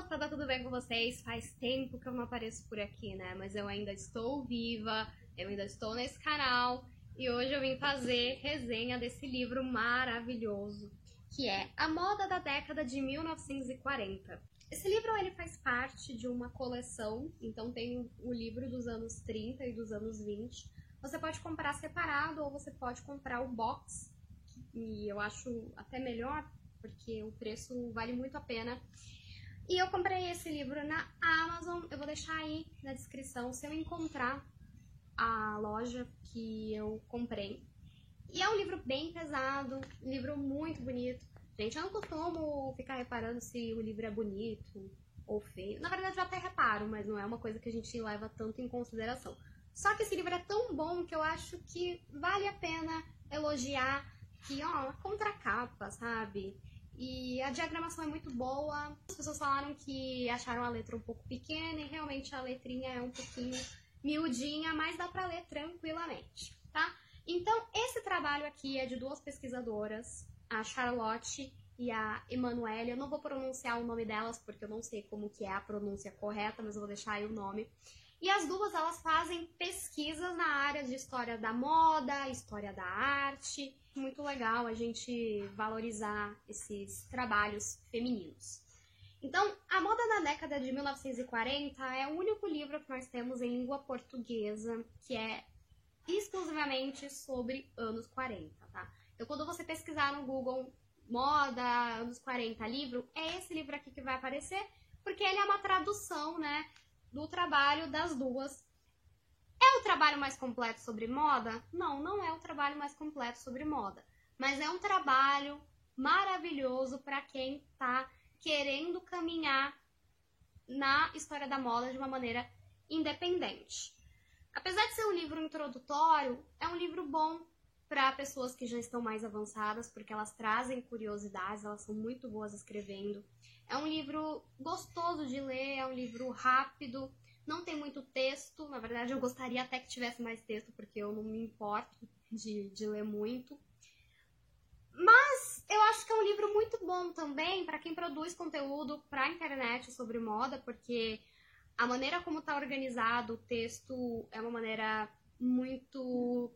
moçada, tudo bem com vocês? Faz tempo que eu não apareço por aqui, né? Mas eu ainda estou viva, eu ainda estou nesse canal e hoje eu vim fazer resenha desse livro maravilhoso, que é A Moda da Década de 1940. Esse livro ele faz parte de uma coleção, então tem o livro dos anos 30 e dos anos 20. Você pode comprar separado ou você pode comprar o box, e eu acho até melhor, porque o preço vale muito a pena. E eu comprei esse livro na Amazon, eu vou deixar aí na descrição se eu encontrar a loja que eu comprei. E é um livro bem pesado, livro muito bonito. Gente, eu não costumo ficar reparando se o livro é bonito ou feio. Na verdade, eu até reparo, mas não é uma coisa que a gente leva tanto em consideração. Só que esse livro é tão bom que eu acho que vale a pena elogiar que, ó, a contracapa, sabe? E a diagramação é muito boa. As pessoas falaram que acharam a letra um pouco pequena e realmente a letrinha é um pouquinho miudinha, mas dá para ler tranquilamente, tá? Então, esse trabalho aqui é de duas pesquisadoras, a Charlotte e a Emanuele. Eu não vou pronunciar o nome delas porque eu não sei como que é a pronúncia correta, mas eu vou deixar aí o nome. E as duas elas fazem pesquisas na área de história da moda, história da arte. Muito legal a gente valorizar esses trabalhos femininos. Então, A Moda na Década de 1940 é o único livro que nós temos em língua portuguesa que é exclusivamente sobre anos 40, tá? Então, quando você pesquisar no Google moda, anos 40, livro, é esse livro aqui que vai aparecer, porque ele é uma tradução, né, do trabalho das duas. É o trabalho mais completo sobre moda? Não, não é o trabalho mais completo sobre moda. Mas é um trabalho maravilhoso para quem está querendo caminhar na história da moda de uma maneira independente. Apesar de ser um livro introdutório, é um livro bom para pessoas que já estão mais avançadas, porque elas trazem curiosidades, elas são muito boas escrevendo. É um livro gostoso de ler, é um livro rápido, não tem muito texto. Na verdade, eu gostaria até que tivesse mais texto, porque eu não me importo de, de ler muito. Mas eu acho que é um livro muito bom também para quem produz conteúdo para a internet sobre moda, porque a maneira como está organizado o texto é uma maneira muito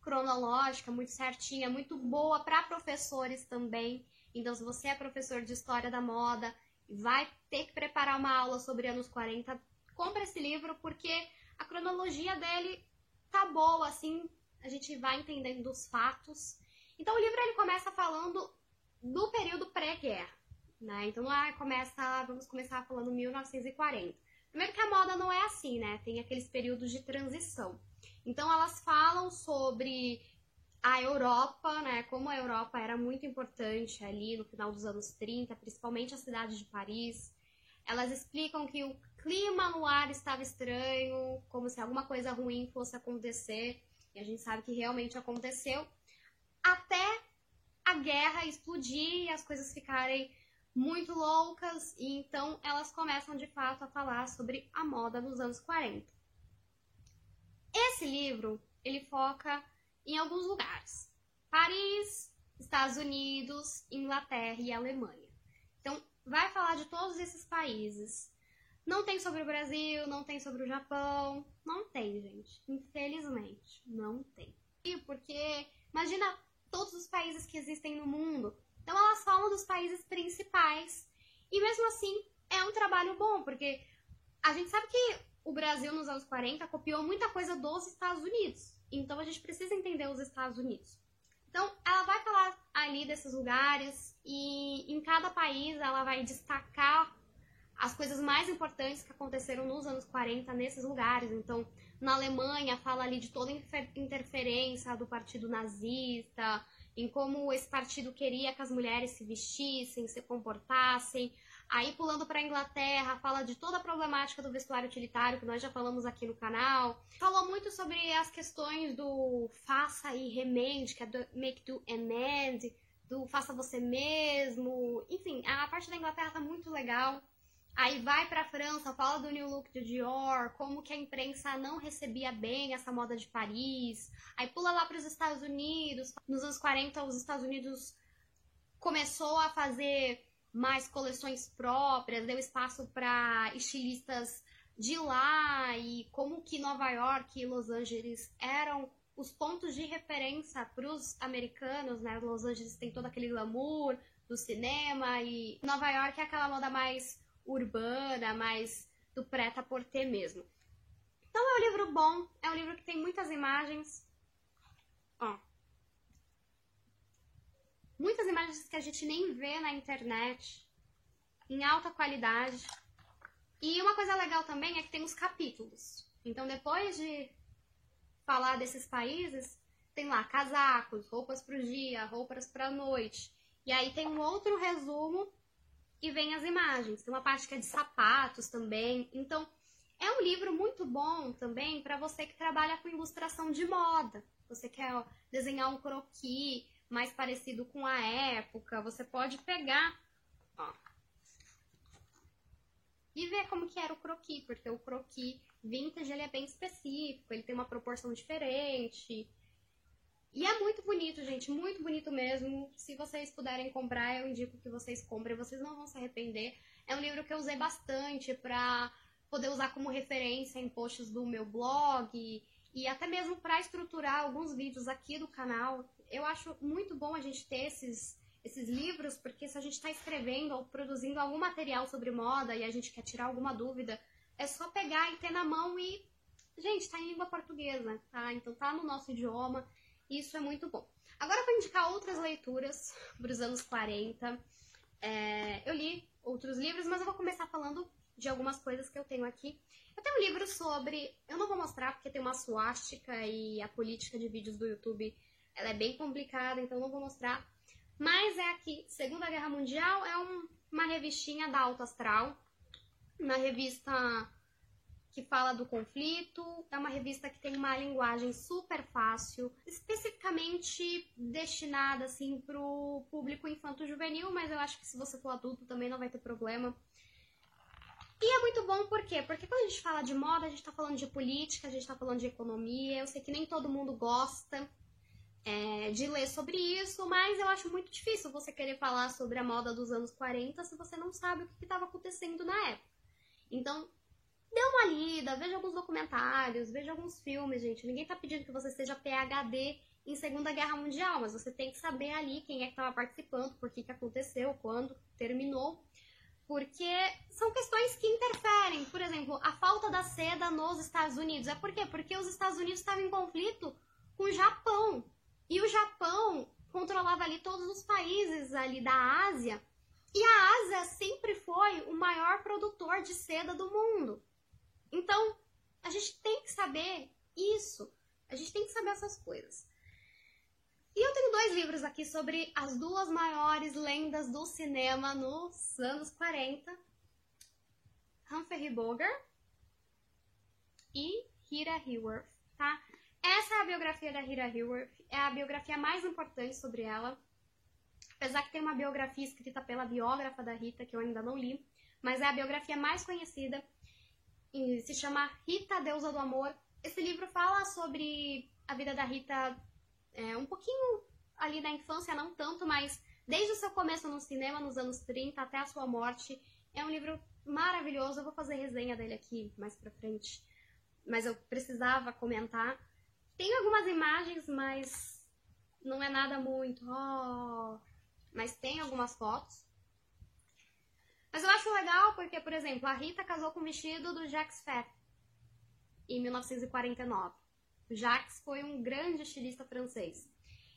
cronológica, muito certinha, muito boa para professores também. Então, se você é professor de história da moda e vai ter que preparar uma aula sobre anos 40, compra esse livro porque a cronologia dele tá boa, assim, a gente vai entendendo os fatos. Então, o livro ele começa falando do período pré-guerra, né? Então, lá começa, vamos começar falando 1940. Primeiro que a moda não é assim, né? Tem aqueles períodos de transição. Então, elas falam sobre a Europa, né, como a Europa era muito importante ali no final dos anos 30, principalmente a cidade de Paris. Elas explicam que o clima no ar estava estranho, como se alguma coisa ruim fosse acontecer, e a gente sabe que realmente aconteceu, até a guerra explodir e as coisas ficarem muito loucas, e então elas começam de fato a falar sobre a moda nos anos 40. Esse livro, ele foca em alguns lugares. Paris, Estados Unidos, Inglaterra e Alemanha. Então, vai falar de todos esses países. Não tem sobre o Brasil, não tem sobre o Japão. Não tem, gente. Infelizmente, não tem. E porque, imagina todos os países que existem no mundo. Então, elas falam dos países principais. E mesmo assim, é um trabalho bom, porque a gente sabe que o Brasil, nos anos 40, copiou muita coisa dos Estados Unidos. Então a gente precisa entender os Estados Unidos. Então ela vai falar ali desses lugares e em cada país ela vai destacar as coisas mais importantes que aconteceram nos anos 40 nesses lugares. Então, na Alemanha fala ali de toda interferência do partido nazista, em como esse partido queria que as mulheres se vestissem, se comportassem. Aí pulando para a Inglaterra, fala de toda a problemática do vestuário utilitário que nós já falamos aqui no canal. Falou muito sobre as questões do faça e remende, que é do make do amend, do faça você mesmo. Enfim, a parte da Inglaterra tá muito legal. Aí vai para a França, fala do New Look de Dior, como que a imprensa não recebia bem essa moda de Paris. Aí pula lá para os Estados Unidos. Nos anos 40, os Estados Unidos começou a fazer mais coleções próprias, deu espaço para estilistas de lá e como que Nova York e Los Angeles eram os pontos de referência para os americanos, né? Los Angeles tem todo aquele glamour do cinema e Nova York é aquela moda mais urbana, mais do preta-porter mesmo. Então é um livro bom, é um livro que tem muitas imagens. Ó. Muitas imagens que a gente nem vê na internet, em alta qualidade. E uma coisa legal também é que tem os capítulos. Então, depois de falar desses países, tem lá casacos, roupas para o dia, roupas para a noite. E aí tem um outro resumo e vem as imagens. Tem uma parte que é de sapatos também. Então, é um livro muito bom também para você que trabalha com ilustração de moda. Você quer desenhar um croquis mais parecido com a época, você pode pegar ó, e ver como que era o croquis, porque o croquis vintage ele é bem específico, ele tem uma proporção diferente. E é muito bonito, gente, muito bonito mesmo. Se vocês puderem comprar, eu indico que vocês comprem, vocês não vão se arrepender. É um livro que eu usei bastante para poder usar como referência em posts do meu blog e até mesmo para estruturar alguns vídeos aqui do canal. Eu acho muito bom a gente ter esses esses livros, porque se a gente está escrevendo ou produzindo algum material sobre moda e a gente quer tirar alguma dúvida, é só pegar e ter na mão e. Gente, está em língua portuguesa, tá? Então tá no nosso idioma, isso é muito bom. Agora vou indicar outras leituras para os anos 40. É, eu li outros livros, mas eu vou começar falando de algumas coisas que eu tenho aqui. Eu tenho um livro sobre. Eu não vou mostrar porque tem uma suástica e a política de vídeos do YouTube ela é bem complicada, então não vou mostrar. Mas é aqui, Segunda Guerra Mundial é um, uma revistinha da Alto Astral, uma revista que fala do conflito, é uma revista que tem uma linguagem super fácil, especificamente destinada assim para o público infanto-juvenil, mas eu acho que se você for adulto também não vai ter problema. E é muito bom por quê? Porque quando a gente fala de moda, a gente está falando de política, a gente está falando de economia. Eu sei que nem todo mundo gosta é, de ler sobre isso, mas eu acho muito difícil você querer falar sobre a moda dos anos 40 se você não sabe o que estava acontecendo na época. Então, dê uma lida, veja alguns documentários, veja alguns filmes, gente. Ninguém tá pedindo que você seja PhD em Segunda Guerra Mundial, mas você tem que saber ali quem é que estava participando, por que, que aconteceu, quando terminou. Porque são questões que interferem. Por exemplo, a falta da seda nos Estados Unidos. É por quê? Porque os Estados Unidos estavam em conflito com o Japão. E o Japão controlava ali todos os países ali da Ásia. E a Ásia sempre foi o maior produtor de seda do mundo. Então, a gente tem que saber isso. A gente tem que saber essas coisas. E eu tenho dois livros aqui sobre as duas maiores lendas do cinema nos anos 40. Humphrey Bogart e Rita Hayworth, tá? Essa é a biografia da Rita Hayworth, é a biografia mais importante sobre ela. Apesar que tem uma biografia escrita pela biógrafa da Rita, que eu ainda não li, mas é a biografia mais conhecida se chama Rita, Deusa do Amor. Esse livro fala sobre a vida da Rita é, um pouquinho ali na infância, não tanto, mas desde o seu começo no cinema, nos anos 30, até a sua morte. É um livro maravilhoso, eu vou fazer resenha dele aqui mais pra frente, mas eu precisava comentar. Tem algumas imagens, mas não é nada muito. Oh, mas tem algumas fotos. Mas eu acho legal porque, por exemplo, a Rita casou com o vestido do Jacques Fetter em 1949. O Jacques foi um grande estilista francês.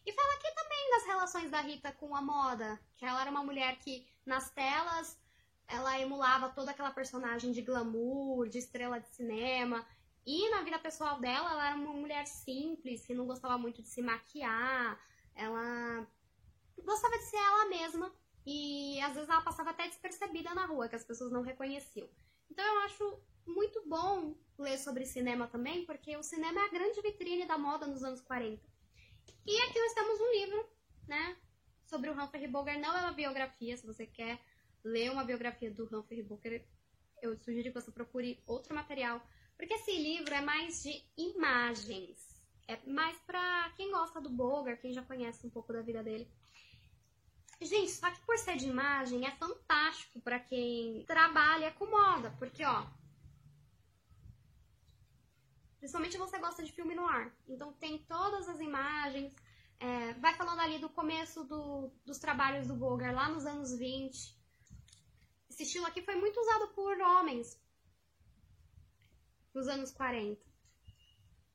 E fala aqui também das relações da Rita com a moda, que ela era uma mulher que nas telas ela emulava toda aquela personagem de glamour, de estrela de cinema, e na vida pessoal dela, ela era uma mulher simples, que não gostava muito de se maquiar, ela gostava de ser ela mesma e às vezes ela passava até despercebida na rua, que as pessoas não reconheciam. Então eu acho muito bom ler sobre cinema também, porque o cinema é a grande vitrine da moda nos anos 40. E aqui nós temos um livro, né, sobre o Humphrey Bogart. Não é uma biografia, se você quer ler uma biografia do Humphrey Bogart, eu sugiro que você procure outro material porque esse livro é mais de imagens. É mais pra quem gosta do Bogart, quem já conhece um pouco da vida dele. Gente, só que por ser de imagem é fantástico para quem trabalha com moda, porque ó, principalmente você gosta de filme no ar, então tem todas as imagens, é, vai falando ali do começo do, dos trabalhos do Bogar lá nos anos 20. Esse estilo aqui foi muito usado por homens nos anos 40.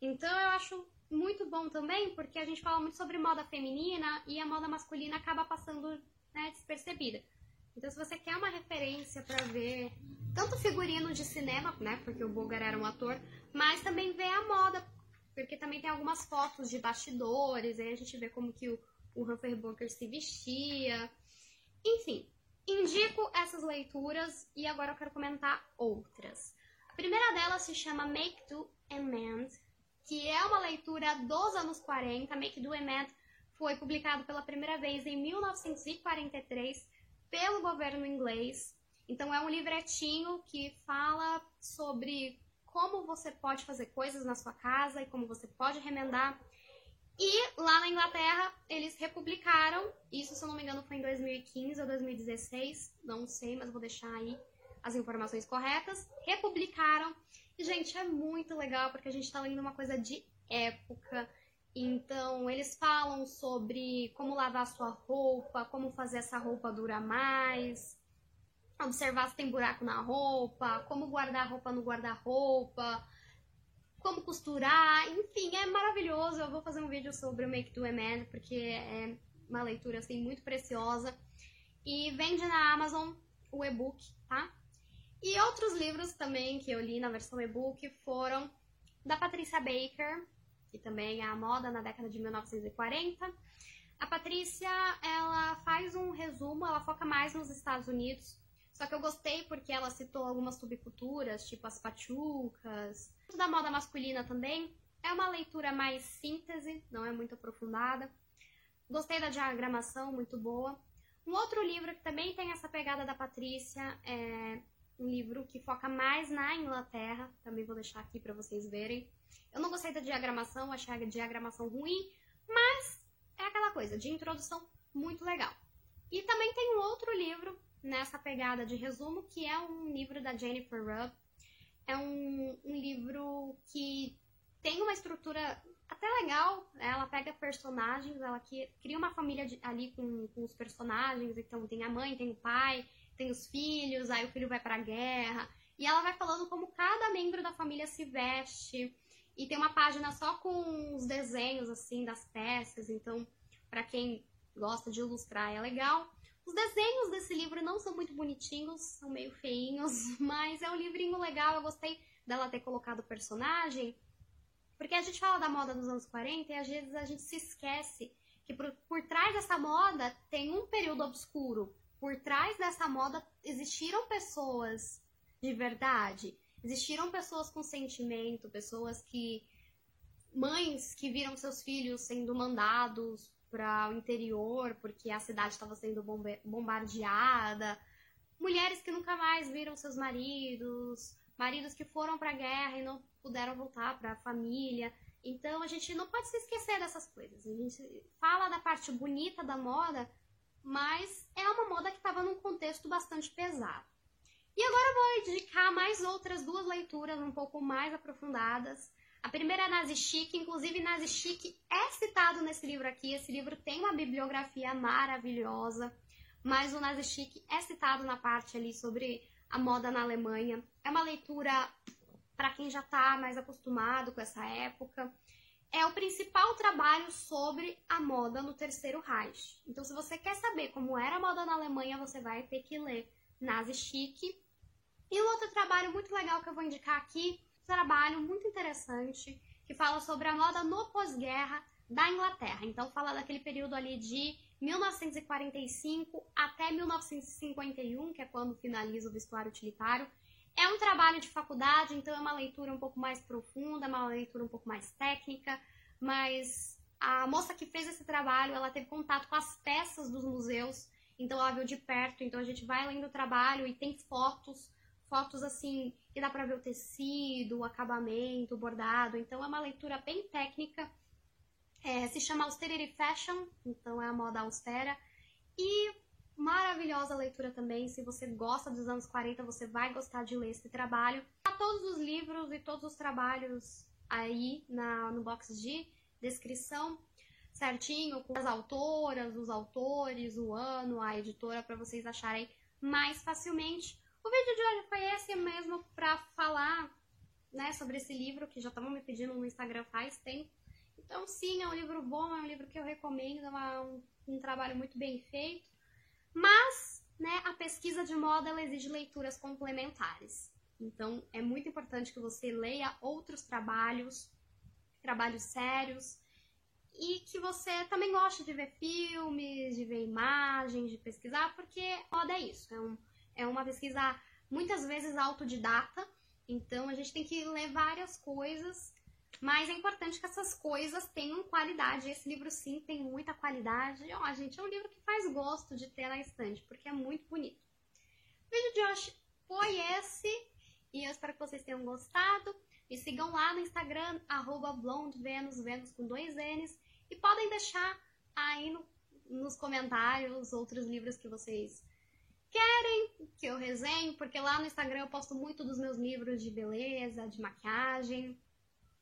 Então eu acho muito bom também, porque a gente fala muito sobre moda feminina e a moda masculina acaba passando né, despercebida. Então, se você quer uma referência para ver tanto figurino de cinema, né, porque o Bogar era um ator, mas também ver a moda, porque também tem algumas fotos de bastidores, aí a gente vê como que o, o Humphrey Bogart se vestia. Enfim, indico essas leituras e agora eu quero comentar outras. A primeira delas se chama Make Do and Mend, que é uma leitura dos anos 40. Make Do Mend foi publicado pela primeira vez em 1943 pelo governo inglês. Então é um livretinho que fala sobre como você pode fazer coisas na sua casa e como você pode remendar. E lá na Inglaterra eles republicaram, isso se eu não me engano foi em 2015 ou 2016, não sei, mas vou deixar aí as informações corretas. Republicaram. E, gente, é muito legal porque a gente tá lendo uma coisa de época. Então, eles falam sobre como lavar sua roupa, como fazer essa roupa durar mais, observar se tem buraco na roupa, como guardar a roupa no guarda-roupa, como costurar, enfim, é maravilhoso. Eu vou fazer um vídeo sobre o Make Do Man, porque é uma leitura assim muito preciosa. E vende na Amazon o e-book, tá? E outros livros também que eu li na versão e-book foram da Patrícia Baker, que também é a moda na década de 1940. A Patrícia, ela faz um resumo, ela foca mais nos Estados Unidos, só que eu gostei porque ela citou algumas subculturas, tipo as pachucas. Da moda masculina também. É uma leitura mais síntese, não é muito aprofundada. Gostei da diagramação, muito boa. Um outro livro que também tem essa pegada da Patrícia é um livro que foca mais na Inglaterra. Também vou deixar aqui para vocês verem. Eu não gostei da diagramação, achei a diagramação ruim, mas é aquela coisa de introdução muito legal. E também tem um outro livro nessa pegada de resumo, que é um livro da Jennifer Rubb. É um, um livro que tem uma estrutura até legal. Né? Ela pega personagens, ela cria uma família de, ali com, com os personagens. Então tem a mãe, tem o pai, tem os filhos, aí o filho vai pra guerra. E ela vai falando como cada membro da família se veste. E tem uma página só com os desenhos, assim, das peças. Então, para quem gosta de ilustrar, é legal. Os desenhos desse livro não são muito bonitinhos, são meio feinhos, mas é um livrinho legal. Eu gostei dela ter colocado o personagem, porque a gente fala da moda dos anos 40 e às vezes a gente se esquece que por, por trás dessa moda tem um período obscuro. Por trás dessa moda existiram pessoas de verdade, existiram pessoas com sentimento, pessoas que. mães que viram seus filhos sendo mandados para o interior porque a cidade estava sendo bombardeada, mulheres que nunca mais viram seus maridos, maridos que foram para a guerra e não puderam voltar para a família. Então a gente não pode se esquecer dessas coisas. A gente fala da parte bonita da moda, mas é uma moda que estava num contexto bastante pesado. E agora eu vou indicar mais outras duas leituras um pouco mais aprofundadas a primeira é Nazi Chic, inclusive Nazi Chic é citado nesse livro aqui. Esse livro tem uma bibliografia maravilhosa, mas o Nazi Chic é citado na parte ali sobre a moda na Alemanha. É uma leitura para quem já está mais acostumado com essa época. É o principal trabalho sobre a moda no Terceiro Reich. Então, se você quer saber como era a moda na Alemanha, você vai ter que ler Nazi Chic. E um outro trabalho muito legal que eu vou indicar aqui trabalho muito interessante que fala sobre a moda no pós-guerra da Inglaterra. Então, fala daquele período ali de 1945 até 1951, que é quando finaliza o vestuário utilitário. É um trabalho de faculdade, então é uma leitura um pouco mais profunda, uma leitura um pouco mais técnica, mas a moça que fez esse trabalho, ela teve contato com as peças dos museus, então ela viu de perto, então a gente vai lendo o trabalho e tem fotos fotos assim que dá para ver o tecido, o acabamento, o bordado. Então é uma leitura bem técnica. É, se chama Austerity Fashion, então é a moda austera. E maravilhosa leitura também. Se você gosta dos anos 40, você vai gostar de ler esse trabalho. Há todos os livros e todos os trabalhos aí na, no box de descrição certinho, com as autoras, os autores, o ano, a editora, para vocês acharem mais facilmente. O vídeo de hoje foi esse mesmo para falar né, sobre esse livro, que já estavam me pedindo no Instagram faz tempo. Então, sim, é um livro bom, é um livro que eu recomendo, é um, um trabalho muito bem feito. Mas, né, a pesquisa de moda ela exige leituras complementares. Então, é muito importante que você leia outros trabalhos, trabalhos sérios, e que você também goste de ver filmes, de ver imagens, de pesquisar, porque moda é isso, é, um, é uma pesquisa muitas vezes autodidata, então a gente tem que ler várias coisas, mas é importante que essas coisas tenham qualidade. Esse livro sim tem muita qualidade. Ó, gente, é um livro que faz gosto de ter na estante, porque é muito bonito. O vídeo de hoje foi esse, e eu espero que vocês tenham gostado. Me sigam lá no Instagram, arroba blondevenus, Venus com dois N's, e podem deixar aí no, nos comentários outros livros que vocês querem que eu resenhe, porque lá no Instagram eu posto muito dos meus livros de beleza, de maquiagem.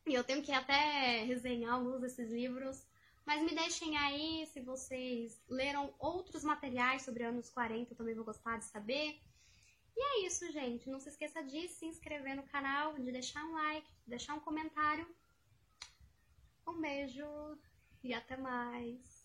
E eu tenho que até resenhar alguns desses livros. Mas me deixem aí se vocês leram outros materiais sobre anos 40, eu também vou gostar de saber. E é isso, gente. Não se esqueça de se inscrever no canal, de deixar um like, de deixar um comentário. Um beijo e até mais!